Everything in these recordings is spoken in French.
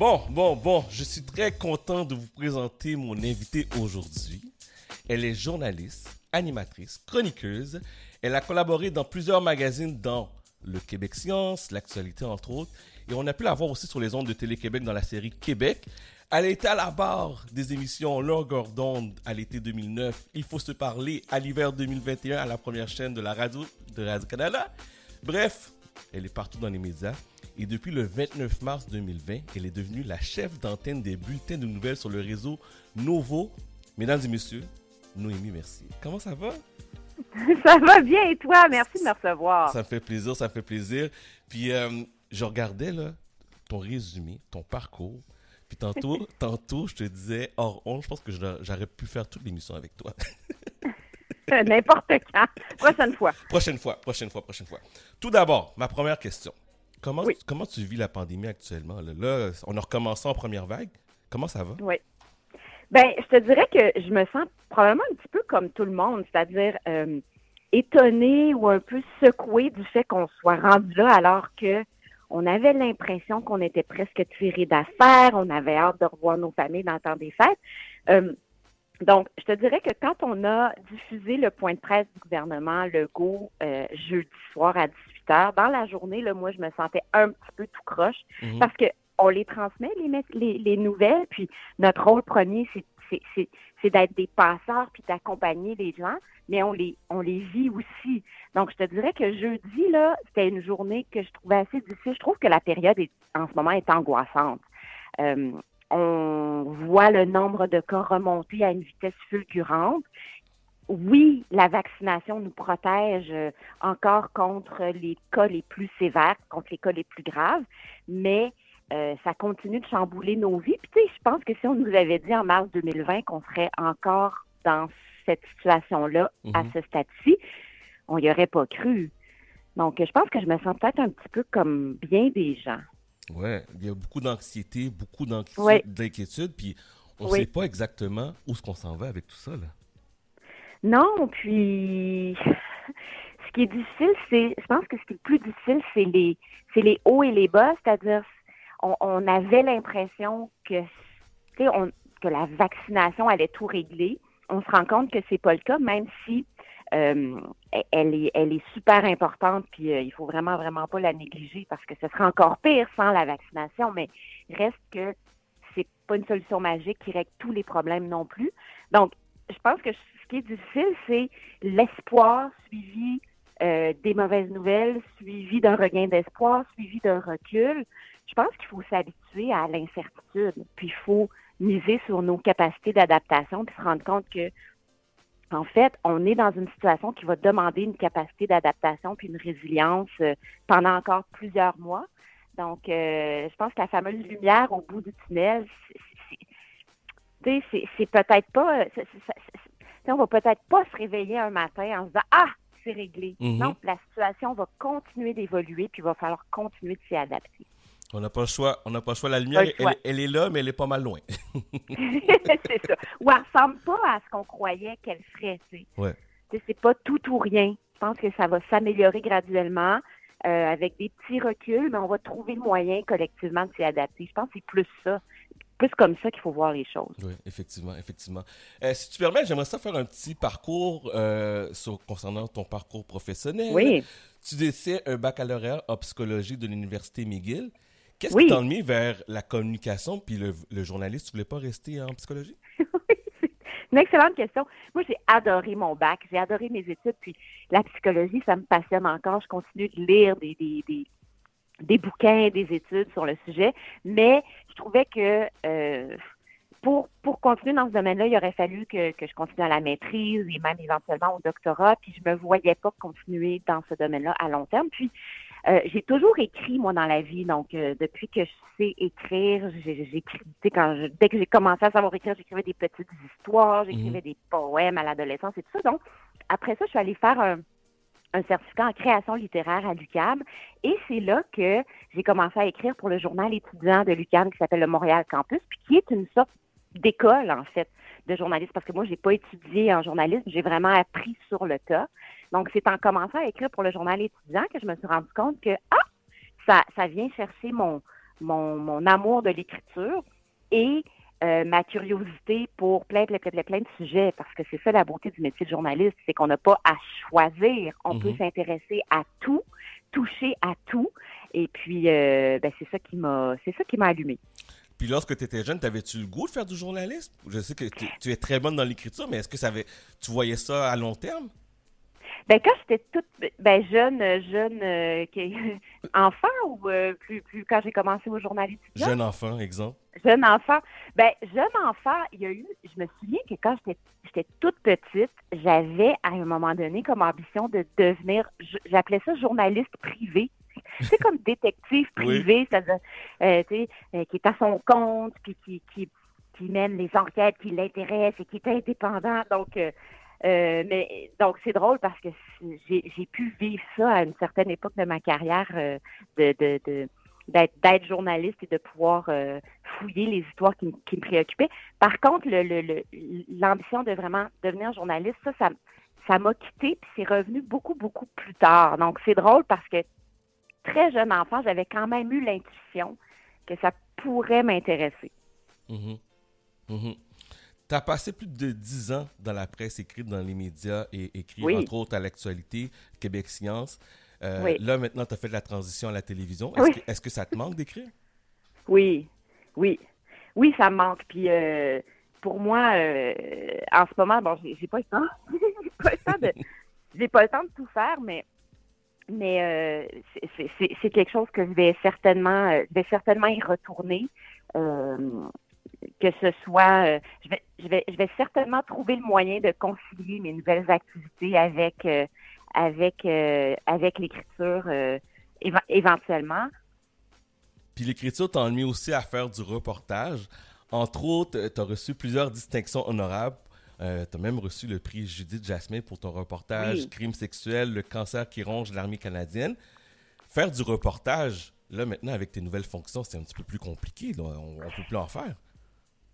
Bon, bon, bon, je suis très content de vous présenter mon invitée aujourd'hui. Elle est journaliste, animatrice, chroniqueuse. Elle a collaboré dans plusieurs magazines dans le Québec Science, l'actualité entre autres. Et on a pu la voir aussi sur les ondes de Télé-Québec dans la série Québec. Elle été à la barre des émissions Longueur d'onde à l'été 2009, Il faut se parler à l'hiver 2021 à la première chaîne de la radio de Radio-Canada. Bref, elle est partout dans les médias. Et depuis le 29 mars 2020, elle est devenue la chef d'antenne des bulletins de nouvelles sur le réseau Novo. Mesdames et messieurs, Noémie merci. Comment ça va? Ça va bien et toi? Merci de me recevoir. Ça me fait plaisir, ça me fait plaisir. Puis euh, je regardais là, ton résumé, ton parcours. Puis tantôt, tantôt, je te disais, hors honte, je pense que j'aurais pu faire toute l'émission avec toi. N'importe quand. Prochaine fois. Prochaine fois, prochaine fois, prochaine fois. Tout d'abord, ma première question. Comment, comment tu vis la pandémie actuellement? Là? on a recommencé en première vague. Comment ça va? Oui. Ben, je te dirais que je me sens probablement un petit peu comme tout le monde, c'est-à-dire euh, étonnée ou un peu secouée du fait qu'on soit rendu là alors que on avait l'impression qu'on était presque tiré d'affaires, on avait hâte de revoir nos familles dans le temps des fêtes. Euh, donc, je te dirais que quand on a diffusé le point de presse du gouvernement le go euh, jeudi soir à 18h, dans la journée, là, moi, je me sentais un petit peu tout croche mhm. parce que on les transmet, les, les, les nouvelles, puis notre rôle premier, c'est d'être des passeurs puis d'accompagner les gens, mais on les, on les vit aussi. Donc, je te dirais que jeudi, là, c'était une journée que je trouvais assez difficile. Je trouve que la période est, en ce moment est angoissante. Euh, on voit le nombre de cas remonter à une vitesse fulgurante. Oui, la vaccination nous protège euh, encore contre les cas les plus sévères, contre les cas les plus graves, mais euh, ça continue de chambouler nos vies. Puis, tu sais, je pense que si on nous avait dit en mars 2020 qu'on serait encore dans cette situation-là à mhm. ce stade-ci, on n'y aurait pas cru. Donc, je pense que je me sens peut-être un petit peu comme bien des gens. Oui, il y a beaucoup d'anxiété, beaucoup d'inquiétude, puis on ne sait pas exactement où est-ce qu'on s'en va avec tout ça. Là. Non, puis ce qui est difficile, c'est, je pense que ce qui est le plus difficile, c'est les, c'est les hauts et les bas, c'est-à-dire, on, avait l'impression que, on, que la vaccination allait tout régler. On se rend compte que c'est pas le cas, même si euh, elle, est, elle est super importante, puis euh, il faut vraiment, vraiment pas la négliger parce que ce serait encore pire sans la vaccination, mais reste que c'est pas une solution magique qui règle tous les problèmes non plus. Donc, je pense que ce qui est difficile, c'est l'espoir suivi euh, des mauvaises nouvelles, suivi d'un regain d'espoir, suivi d'un recul. Je pense qu'il faut s'habituer à l'incertitude, puis il faut miser sur nos capacités d'adaptation, puis se rendre compte que en fait, on est dans une situation qui va demander une capacité d'adaptation puis une résilience euh, pendant encore plusieurs mois. Donc, euh, je pense que la fameuse lumière au bout du tunnel, c'est peut-être pas, on va peut-être pas se réveiller un matin en se disant ah c'est réglé. Mm-hmm. Non, la situation va continuer d'évoluer puis il va falloir continuer de s'y adapter. On n'a pas le choix. On n'a pas le choix. La lumière, Elle, est là, mais elle est pas mal loin. c'est ça. Ou elle ressemble pas à ce qu'on croyait qu'elle serait. Ouais. C'est pas tout ou rien. Je pense que ça va s'améliorer graduellement euh, avec des petits reculs, mais on va trouver le moyen collectivement de s'y adapter. Je pense que c'est plus ça. Plus comme ça qu'il faut voir les choses. Oui, effectivement, effectivement. Euh, si tu permets, j'aimerais ça faire un petit parcours euh, concernant ton parcours professionnel. Oui. Tu détiens un baccalauréat en psychologie de l'Université McGill. Qu'est-ce qui t'a mis vers la communication puis le, le journaliste? Tu voulais pas rester en psychologie? oui, c'est une excellente question. Moi, j'ai adoré mon bac, j'ai adoré mes études, puis la psychologie, ça me passionne encore. Je continue de lire des, des, des, des bouquins, des études sur le sujet, mais je trouvais que euh, pour, pour continuer dans ce domaine-là, il aurait fallu que, que je continue à la maîtrise et même éventuellement au doctorat, puis je me voyais pas continuer dans ce domaine-là à long terme. Puis euh, j'ai toujours écrit, moi, dans la vie. Donc, euh, depuis que je sais écrire, j'écris, quand dès que j'ai commencé à savoir écrire, j'écrivais des petites histoires, j'écrivais mhm. des poèmes à l'adolescence et tout ça. Donc, après ça, je suis allée faire un, un certificat en création littéraire à l'UQAM. Et c'est là que j'ai commencé à écrire pour le journal étudiant de l'UQAM qui s'appelle le Montréal Campus, puis qui est une sorte d'école, en fait, de journaliste, parce que moi, j'ai pas étudié en journalisme, j'ai vraiment appris sur le tas. Donc, c'est en commençant à écrire pour le journal étudiant que je me suis rendu compte que, ah, ça, ça vient chercher mon, mon, mon amour de l'écriture et euh, ma curiosité pour plein, plein, plein, plein, de sujets, parce que c'est ça la beauté du métier de journaliste, c'est qu'on n'a pas à choisir. On peut Mhm. s'intéresser à tout, toucher à tout, et puis euh, ben, c'est ça qui m'a, c'est ça qui m'a allumé. Puis lorsque tu étais jeune, t'avais-tu le goût de faire du journalisme? Je sais que tu, tu es très bonne dans l'écriture, mais est-ce que ça avait, tu voyais ça à long terme? Ben quand j'étais toute ben jeune, euh, jeune euh, enfant ou euh, plus plus quand j'ai commencé au journalisme étudiant? Jeune enfant, exemple. Jeune enfant. Ben, jeune enfant, il y a eu, je me souviens que quand j'étais, j'étais toute petite, j'avais à un moment donné comme ambition de devenir, j'appelais ça journaliste privé. C'est comme détective Oui. privé, c'est-à-dire, euh, tu sais, qui est à son compte, puis qui, qui, qui mène les enquêtes qui l'intéressent et qui est indépendant. Donc, euh, euh, mais donc c'est drôle parce que j'ai, pu vivre ça à une certaine époque de ma carrière euh, de, de, de d'être, journaliste et de pouvoir euh, fouiller les histoires qui, me préoccupaient. Par contre, le, le, le- l'ambition de vraiment devenir journaliste, ça, ça, ça m'a quitté, puis c'est revenu beaucoup, beaucoup plus tard. Donc, c'est drôle parce que très jeune enfant, j'avais quand même eu l'intuition que ça pourrait m'intéresser. Mhm. Mhm. Tu as passé plus de 10 ans dans la presse écrite, dans les médias et écrit, Oui. entre autres, à l'actualité, Québec Science. Euh, Oui. Là, maintenant, tu as fait de la transition à la télévision. Est-ce Oui. que, ça te manque d'écrire? Oui, oui, oui, ça me manque. Puis euh, pour moi, euh, en ce moment, bon, j'ai, pas le temps, j'ai pas le temps de, j'ai pas le temps de tout faire, mais mais c'est, quelque chose que je vais certainement, je vais certainement y retourner. euh, que ce soit, euh, je vais, je vais, je vais certainement trouver le moyen de concilier mes nouvelles activités avec euh, avec euh, avec l'écriture éventuellement. Puis l'écriture t'a amené aussi à faire du reportage. Entre autres, tu as reçu plusieurs distinctions honorables. tu as même reçu le prix Judith Jasmin pour ton reportage Oui. Crime sexuel, le cancer qui ronge l'armée canadienne. Faire du reportage, là maintenant avec tes nouvelles fonctions, c'est un petit peu plus compliqué. là. On ne peut plus en faire.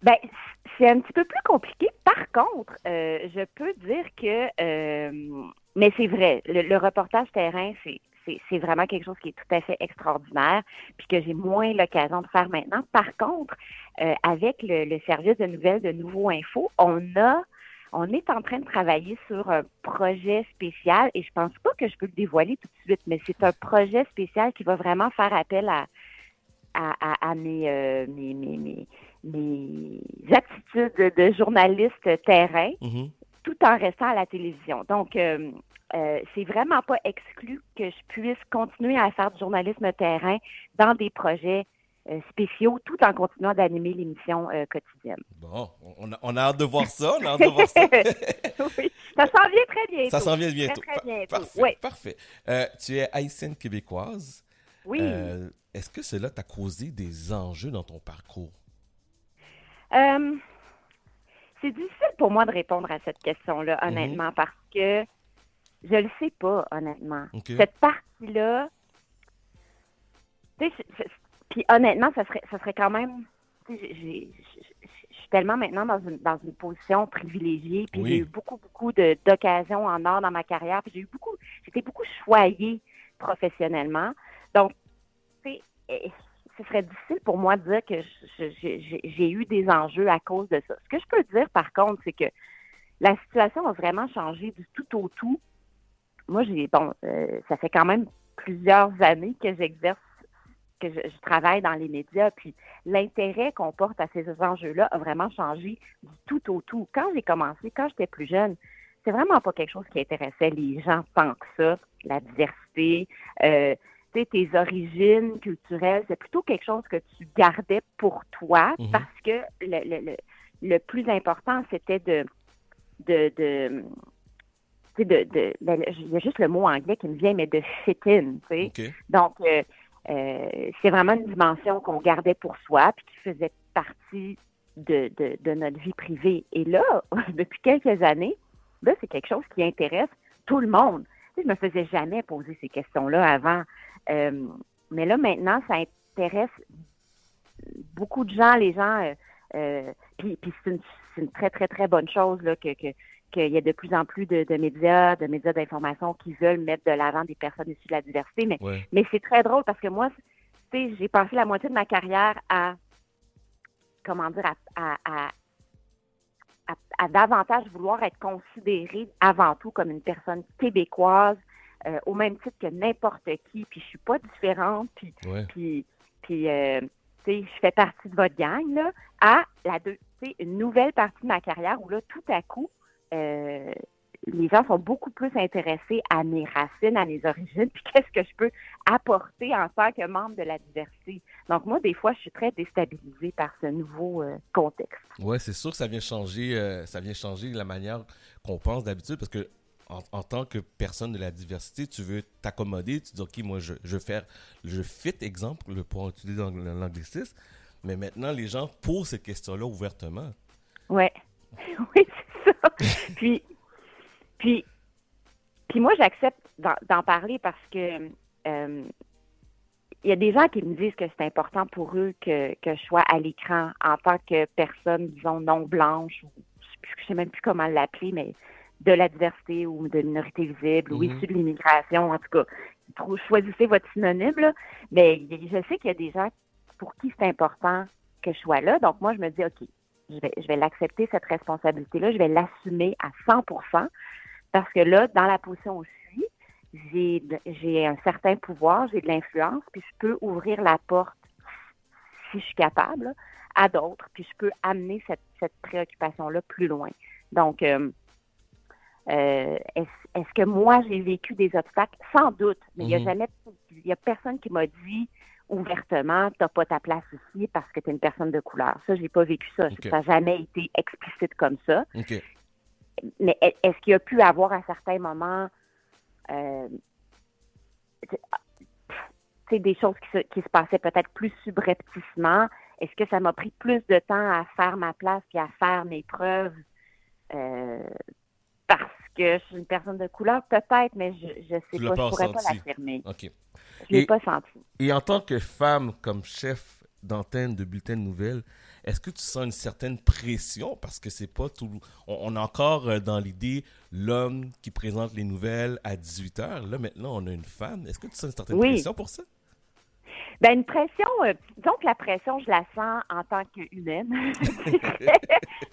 Ben, c'est un petit peu plus compliqué. Par contre, euh, je peux dire que, euh, mais c'est vrai, le, le reportage terrain, c'est c'est- vraiment quelque chose qui est tout à fait extraordinaire, puis que j'ai moins l'occasion de faire maintenant. Par contre, euh, avec le, le service de nouvelles de Nouveau Info, on a, on est en train de travailler sur un projet spécial, et je pense pas que je peux le dévoiler tout de suite, mais c'est un projet spécial qui va vraiment faire appel à, à, à, à mes, euh, mes, mes, mes, mes aptitudes de, journaliste terrain Mhm. tout en restant à la télévision. Donc, euh, euh, c'est vraiment pas exclu que je puisse continuer à faire du journalisme terrain dans des projets euh, spéciaux tout en continuant d'animer l'émission quotidienne. Bon, on a, on a hâte de voir ça. On a hâte de voir ça. oui, ça s'en vient très bientôt. Ça s'en vient bientôt. Très, très bientôt. Parfait. Oui. Parfait. Tu es haïtienne québécoise. Oui. Est-ce que cela t'a causé des enjeux dans ton parcours? Euh, c'est difficile pour moi de répondre à cette question-là, Mhm. honnêtement, parce que je le sais pas, honnêtement. Cette partie-là, c'est- c'est- puis honnêtement, ça serait, ça serait quand même, je suis tellement maintenant dans une, dans une position privilégiée, puis Oui. j'ai eu beaucoup, beaucoup d'occasions en or dans ma carrière, puis j'ai eu beaucoup, j'étais beaucoup choyée professionnellement. Donc, tu sais, eh, ce serait difficile pour moi de dire que j'ai eu des enjeux à cause de ça. Ce que je peux dire, par contre, c'est que la situation a vraiment changé du tout au tout. Moi, j'ai bon, euh, ça fait quand même plusieurs années que j'exerce, que je, je travaille dans les médias, puis l'intérêt qu'on porte à ces enjeux-là a vraiment changé du tout au tout. Quand j'ai commencé, quand j'étais plus jeune, c'est vraiment pas quelque chose qui intéressait les gens tant que ça, la diversité, euh, tes origines culturelles, c'est plutôt quelque chose que tu gardais pour toi Mhm. parce que le, le, le, le plus important, c'était de, de, de de, de, ben, il y a juste le mot anglais qui me vient, mais de fit in, tu sais. OK. Donc, euh, euh, c'est vraiment une dimension qu'on gardait pour soi, puis qui faisait partie de, de, de notre vie privée. Et là, depuis quelques années, là, c'est quelque chose qui intéresse tout le monde. Tu sais, je me faisais jamais poser ces questions-là avant. Euh, mais là, maintenant, ça intéresse beaucoup de gens, les gens. euh, euh, puis puis c'est une, une très, très, très bonne chose là, que, que, qu'il y a de plus en plus de, de médias, de médias d'information qui veulent mettre de l'avant des personnes issues de la diversité. Mais Ouais. mais c'est très drôle parce que moi, j'ai passé la moitié de ma carrière à, comment dire, à, à, à, davantage vouloir être considérée avant tout comme une personne québécoise, euh, au même titre que n'importe qui, puis je suis pas différente, puis, puis, puis euh, je fais partie de votre gang, là, à la deux, une nouvelle partie de ma carrière où là, tout à coup, euh, les gens sont beaucoup plus intéressés à mes racines, à mes origines, puis qu'est-ce que je peux apporter en tant que membre de la diversité. Donc moi, des fois, je suis très déstabilisée par ce nouveau euh, contexte. Ouais, c'est sûr que ça vient changer, euh, ça vient changer la manière qu'on pense d'habitude, parce que en, tant que personne de la diversité, tu veux t'accommoder, tu dis ok, moi je, je veux faire, je fit exemple pour utiliser l'anglicisme, mais maintenant les gens posent cette question-là ouvertement. Ouais, oui, c'est ça. puis puis, puis moi, j'accepte d'en parler parce que euh, il y a des gens qui me disent que c'est important pour eux que, que je sois à l'écran en tant que personne, disons, non blanche, ou je ne sais même plus comment l'appeler, mais de la diversité ou de minorité visible ou mm-hmm. issue de l'immigration, en tout cas. Choisissez votre synonyme, Mais je sais qu'il y a des gens pour qui c'est important que je sois là. Donc, moi, je me dis, OK, je vais, je vais l'accepter, cette responsabilité-là. Je vais l'assumer à 100% parce que là, dans la position où je suis, j'ai un certain pouvoir, j'ai de l'influence, puis je peux ouvrir la porte, si je suis capable, à d'autres, puis je peux amener cette, cette préoccupation-là plus loin. Donc, euh, euh, est-ce que moi, j'ai vécu des obstacles? Sans doute, mais il n'y a mhm. jamais, il y a personne qui m'a dit ouvertement, tu n'as pas ta place ici parce que tu es une personne de couleur. Ça, j'ai pas vécu ça. Ça n'a jamais été explicite comme ça mais est-ce qu'il y a pu avoir à certains moments euh, des choses qui se, passaient peut-être plus subrepticement? Est-ce que ça m'a pris plus de temps à faire ma place et à faire mes preuves euh, parce que je suis une personne de couleur? Peut-être, mais je ne sais pas, je ne pourrais pas l'affirmer. Je ne l'ai pas senti. Et en tant que femme, comme chef d'antenne de bulletin de nouvelles, est-ce que tu sens une certaine pression? Parce que c'est pas tout. On, est encore euh, dans l'idée l'homme qui présente les nouvelles à 18 h Là, maintenant, on a une femme. Est-ce que tu sens une certaine pression pour ça? Ben une pression, euh, donc la pression, je la sens en tant qu'humaine.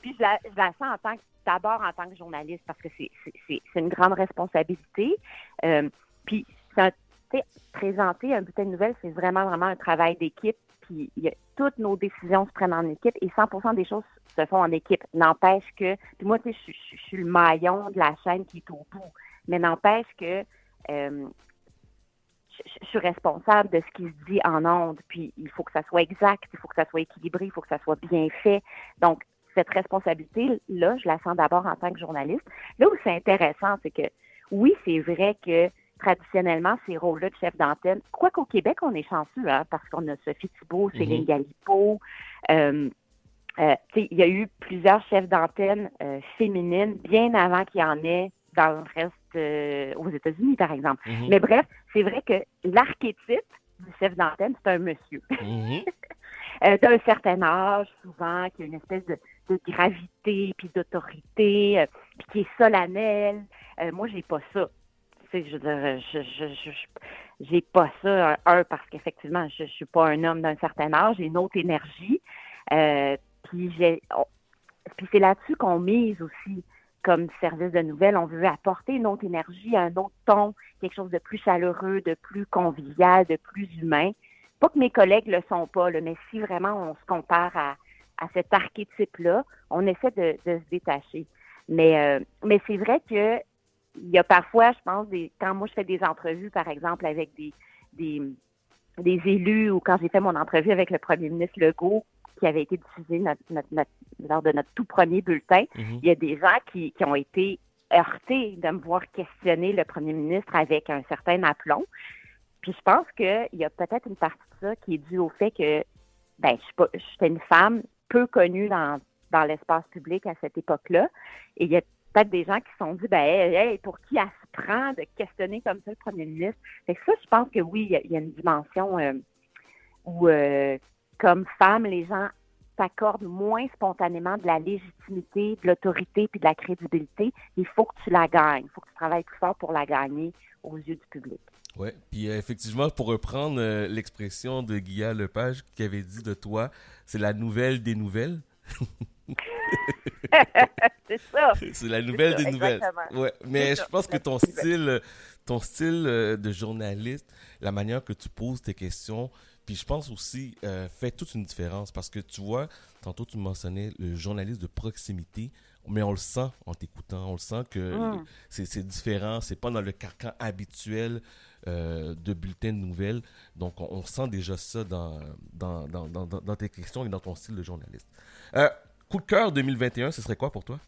Puis je la, sens en tant que d'abord en tant que journaliste parce que c'est une grande responsabilité. Euh, puis présenter un bulletin de nouvelles, c'est vraiment vraiment un travail d'équipe puis toutes nos décisions se prennent en équipe et 100 des choses se font en équipe. N'empêche que, puis moi, tu sais, je, suis le maillon de la chaîne qui est au bout, mais n'empêche que euh, je, suis responsable de ce qui se dit en ondes, puis il faut que ça soit exact, il faut que ça soit équilibré, il faut que ça soit bien fait. Donc, cette responsabilité-là, je la sens d'abord en tant que journaliste. Là où c'est intéressant, c'est que oui, c'est vrai que traditionnellement ces rôles-là de chef d'antenne. Quoiqu'au Québec, on est chanceux, hein, parce qu'on a Sophie Thibault, Céline mm Galipo. Euh, euh, il y a eu plusieurs chefs d'antenne euh, féminines bien avant qu'il y en ait dans le reste aux États-Unis, par exemple. Mhm. Mais bref, c'est vrai que l'archétype du chef d'antenne, c'est un monsieur. Mhm. D'un certain âge, souvent, qui a une espèce de, gravité, puis d'autorité, puis qui est solennel. moi, j'ai pas ça je veux je, j'ai pas ça. Un, parce qu'effectivement, je, suis pas un homme d'un certain âge, j'ai une autre énergie. Euh, puis j'ai, puis c'est là-dessus qu'on mise aussi comme service de nouvelles. On veut apporter une autre énergie, un autre ton, quelque chose de plus chaleureux, de plus convivial, de plus humain. Pas que mes collègues le sont pas, mais si vraiment on se compare à, à cet archétype-là, on essaie de, de se détacher. Mais, euh, mais c'est vrai que il y a parfois, je pense, des, quand moi je fais des entrevues, par exemple, avec des, des, des élus ou quand j'ai fait mon entrevue avec le premier ministre Legault, qui avait été diffusé lors de notre tout premier bulletin, mhm. il y a des gens qui, qui ont été heurtés de me voir questionner le premier ministre avec un certain aplomb. Puis je pense qu'il y a peut-être une partie de ça qui est due au fait que ben, je suis une femme peu connue dans, dans l'espace public à cette époque-là. Et il y a peut-être des gens qui se sont dit, ben, hey, pour qui elle se prend de questionner comme ça le premier ministre? Fait ça, je pense que oui, il y, a une dimension euh, où, euh, comme femme, les gens t'accordent moins spontanément de la légitimité, de l'autorité puis de la crédibilité. Il faut que tu la gagnes. Il faut que tu travailles plus fort pour la gagner aux yeux du public. Oui, puis euh, effectivement, pour reprendre euh, l'expression de Guillaume Lepage qui avait dit de toi, c'est la nouvelle des nouvelles. c'est ça. C'est la nouvelle des nouvelles. Ouais, mais je pense que ton style, ton style euh, de journaliste, la manière que tu poses tes questions, puis je pense aussi fait toute une différence parce que tu vois, tantôt tu mentionnais le journaliste de proximité mais on le sent en t'écoutant, on le sent que mm. c'est différent, c'est pas dans le carcan habituel euh, de bulletins de nouvelles. Donc, on, sent déjà ça dans, dans, dans, dans, tes questions et dans ton style de journaliste. Euh, coup de cœur 2021, ce serait quoi pour toi?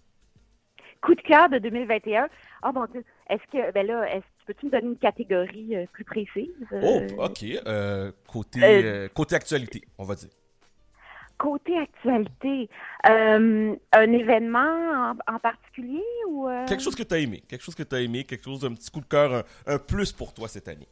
Coup de cœur de 2021. Oh mon Dieu. Est-ce que, ben là, est-ce peux-tu me donner une catégorie euh, plus précise? Oh, OK. côté, côté actualité, on va dire. Côté actualité, euh, un événement en, particulier ou euh? quelque chose que tu as aimé, quelque chose que tu as aimé, quelque chose un petit coup de cœur, un, plus pour toi cette année.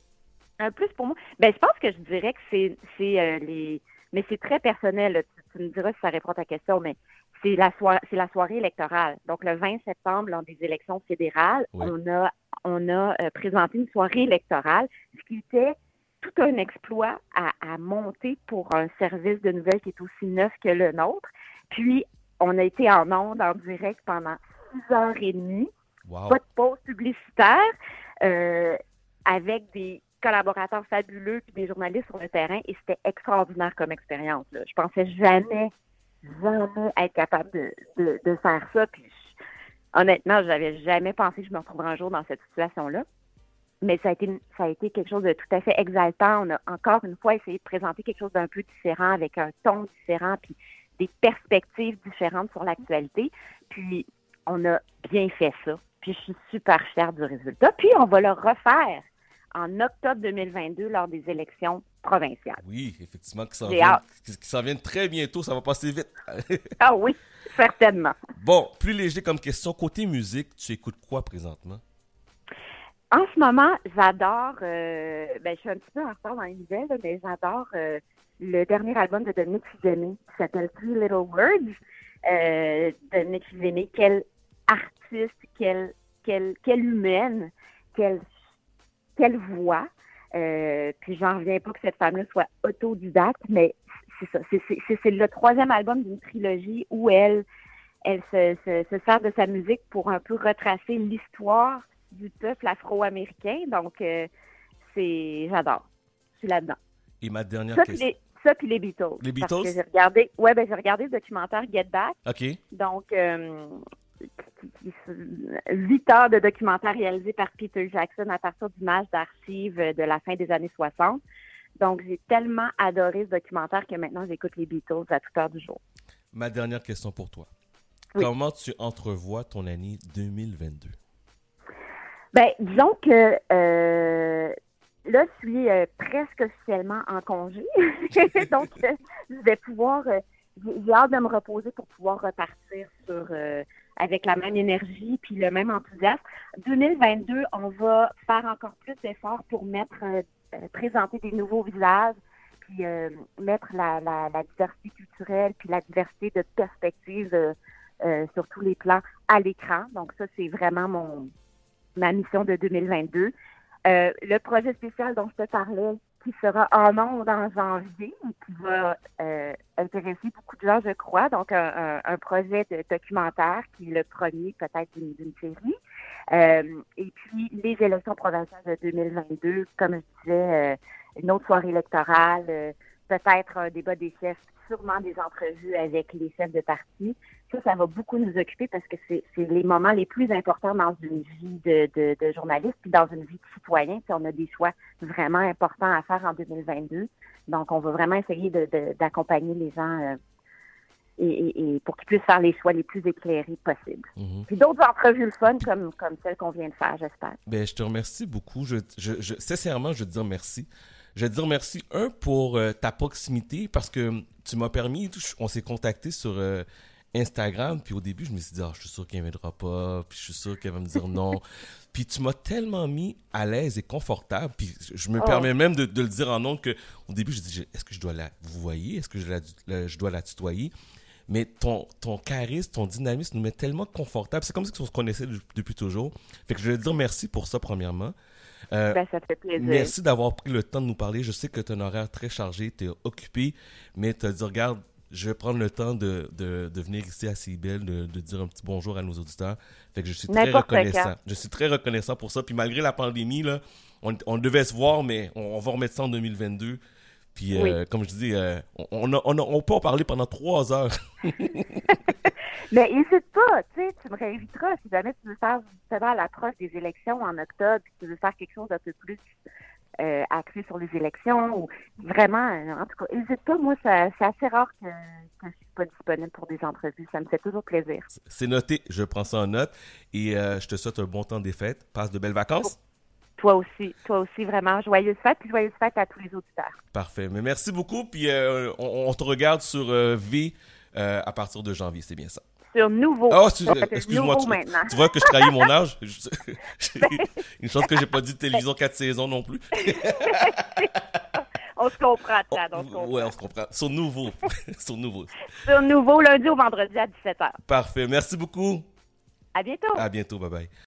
Un plus pour moi? Ben je pense que je dirais que c'est c'est euh, les mais c'est très personnel. Tu, me diras si ça répond à ta question, mais c'est la la soirée électorale. Donc le 20 septembre, lors des élections fédérales, on a on a présenté une soirée électorale, ce qui était tout un exploit à, monter pour un service de nouvelles qui est aussi neuf que le nôtre. Puis, on a été en ondes, en direct pendant six heures et demie. Pas de pause publicitaire, euh, avec des collaborateurs fabuleux puis des journalistes sur le terrain et c'était extraordinaire comme expérience. Je pensais jamais, jamais être capable de, de, faire ça. Puis honnêtement, j'avais jamais pensé que je me retrouverais un jour dans cette situation-là mais ça a été ça a été quelque chose de tout à fait exaltant. On a encore une fois essayé de présenter quelque chose d'un peu différent, avec un ton différent, puis des perspectives différentes sur l'actualité. Puis on a bien fait ça. Puis je suis super fière du résultat. Puis on va le refaire en octobre 2022 lors des élections provinciales. Oui, effectivement, qui s'en viennent, très bientôt. Ça va passer vite. ah oui, certainement. Bon, plus léger comme question. Côté musique, tu écoutes quoi présentement? En ce moment, j'adore, euh, ben, je suis un petit peu en retard dans les nouvelles, mais j'adore euh, le dernier album de Dominique Fizemé qui s'appelle Three Little Words. Euh, Dominique Fizemé, quel artiste, quelle, quelle, quelle humaine, quelle, quelle voix. Euh, puis j'en reviens pas que cette femme-là soit autodidacte, mais c'est ça. C'est le troisième album d'une trilogie où elle, elle se, se, se sert de sa musique pour un peu retracer l'histoire du peuple afro-américain. Donc, euh, c'est, j'adore. Je suis là-dedans. Et ma dernière ça, question. Les, ça, puis les Beatles. Les Beatles? j'ai regardé, ouais, ben, j'ai regardé le documentaire Get Back. OK. Donc, euh, huit heures de documentaire réalisé par Peter Jackson à partir d'images d'archives de la fin des années 60. Donc, j'ai tellement adoré ce documentaire que maintenant, j'écoute les Beatles à toute heure du jour. Ma dernière question pour toi. Comment tu entrevois ton année 2022? Ben, disons que euh, là, je suis euh, presque officiellement en congé. Donc, euh, je vais pouvoir, j'ai hâte de me reposer pour pouvoir repartir sur avec la même énergie puis le même enthousiasme. 2022, on va faire encore plus d'efforts pour mettre, présenter des nouveaux visages, puis mettre la, diversité culturelle puis la diversité de perspectives sur tous les plans à l'écran. Donc, ça, c'est vraiment mon ma mission de 2022. Euh, le projet spécial dont je te parlais, qui sera en ondes en janvier, qui va euh, intéresser beaucoup de gens, je crois. Donc, un, projet de documentaire qui est le premier peut-être d'une série. Euh, et puis, les élections provinciales de 2022, comme je disais, une autre soirée électorale, peut-être un débat des chefs, sûrement des entrevues avec les chefs de parti ça, ça va beaucoup nous occuper parce que c'est les moments les plus importants dans une vie de, de, journaliste, puis dans une vie de citoyen. Puis on a des choix vraiment importants à faire en 2022. Donc, on va vraiment essayer d'accompagner les gens euh, et, pour qu'ils puissent faire les choix les plus éclairés possibles. Mm-hmm. Puis d'autres entrevues le fun comme, comme celle qu'on vient de faire, j'espère. Ben, je te remercie beaucoup. Je, je, sincèrement, je veux te dire merci. Je veux te dire merci, un, pour euh, ta proximité, parce que tu m'as permis, on s'est contacté sur euh, Instagram, puis au début, je me suis dit, ah, je suis sûr qu'elle ne viendra pas, puis je suis sûr qu'elle va me dire non. puis tu m'as tellement mis à l'aise et confortable, puis je me oh. permets même de, le dire en nom que au début, je dis, est-ce que je dois la vous voyez, est-ce que je, la, je dois la tutoyer? Mais ton, ton charisme, ton dynamisme nous met tellement confortable. C'est comme si on se connaissait depuis toujours. Fait que je veux dire merci pour ça, premièrement. Euh, ben, ça fait plaisir. Merci d'avoir pris le temps de nous parler. Je sais que tu as un horaire très chargé, tu es occupé, mais tu as dit, regarde, je vais prendre le temps de, de, de venir ici à Cibel, de, de, dire un petit bonjour à nos auditeurs. Fait que je suis très reconnaissant. Je suis très reconnaissant pour ça. Puis malgré la pandémie, là, on, on devait se voir, mais on, va remettre ça en 2022. Puis, euh, comme je dis, euh, on, on, on, peut en parler pendant trois heures. Mais n'hésite pas, tu sais, tu me réinviteras si jamais tu veux faire justement à l'approche des élections en octobre, puis tu veux faire quelque chose d'un peu plus euh, axé sur les élections ou vraiment, euh, en tout cas, n'hésite pas, moi, c'est assez rare que, que je suis pas disponible pour des entrevues. Ça me fait toujours plaisir. C'est noté, je prends ça en note et euh, je te souhaite un bon temps des fêtes. Passe de belles vacances. Toi aussi, toi aussi, vraiment. Joyeuses fêtes, puis joyeuses fêtes à tous les auditeurs. Parfait. Mais merci beaucoup, puis on, on, te regarde sur V à partir de janvier, c'est bien ça sur Nouveau. Oh, excuse-moi, tu, vois que je trahis mon âge? Une chance que j'ai pas dit télévision 4 saisons non plus. on se comprend, Chad, on se comprend. Ouais, on se comprend. Sur Nouveau. sur Nouveau. Sur Nouveau, lundi au vendredi à 17h. Parfait. Merci beaucoup. À bientôt. À bientôt. Bye bye.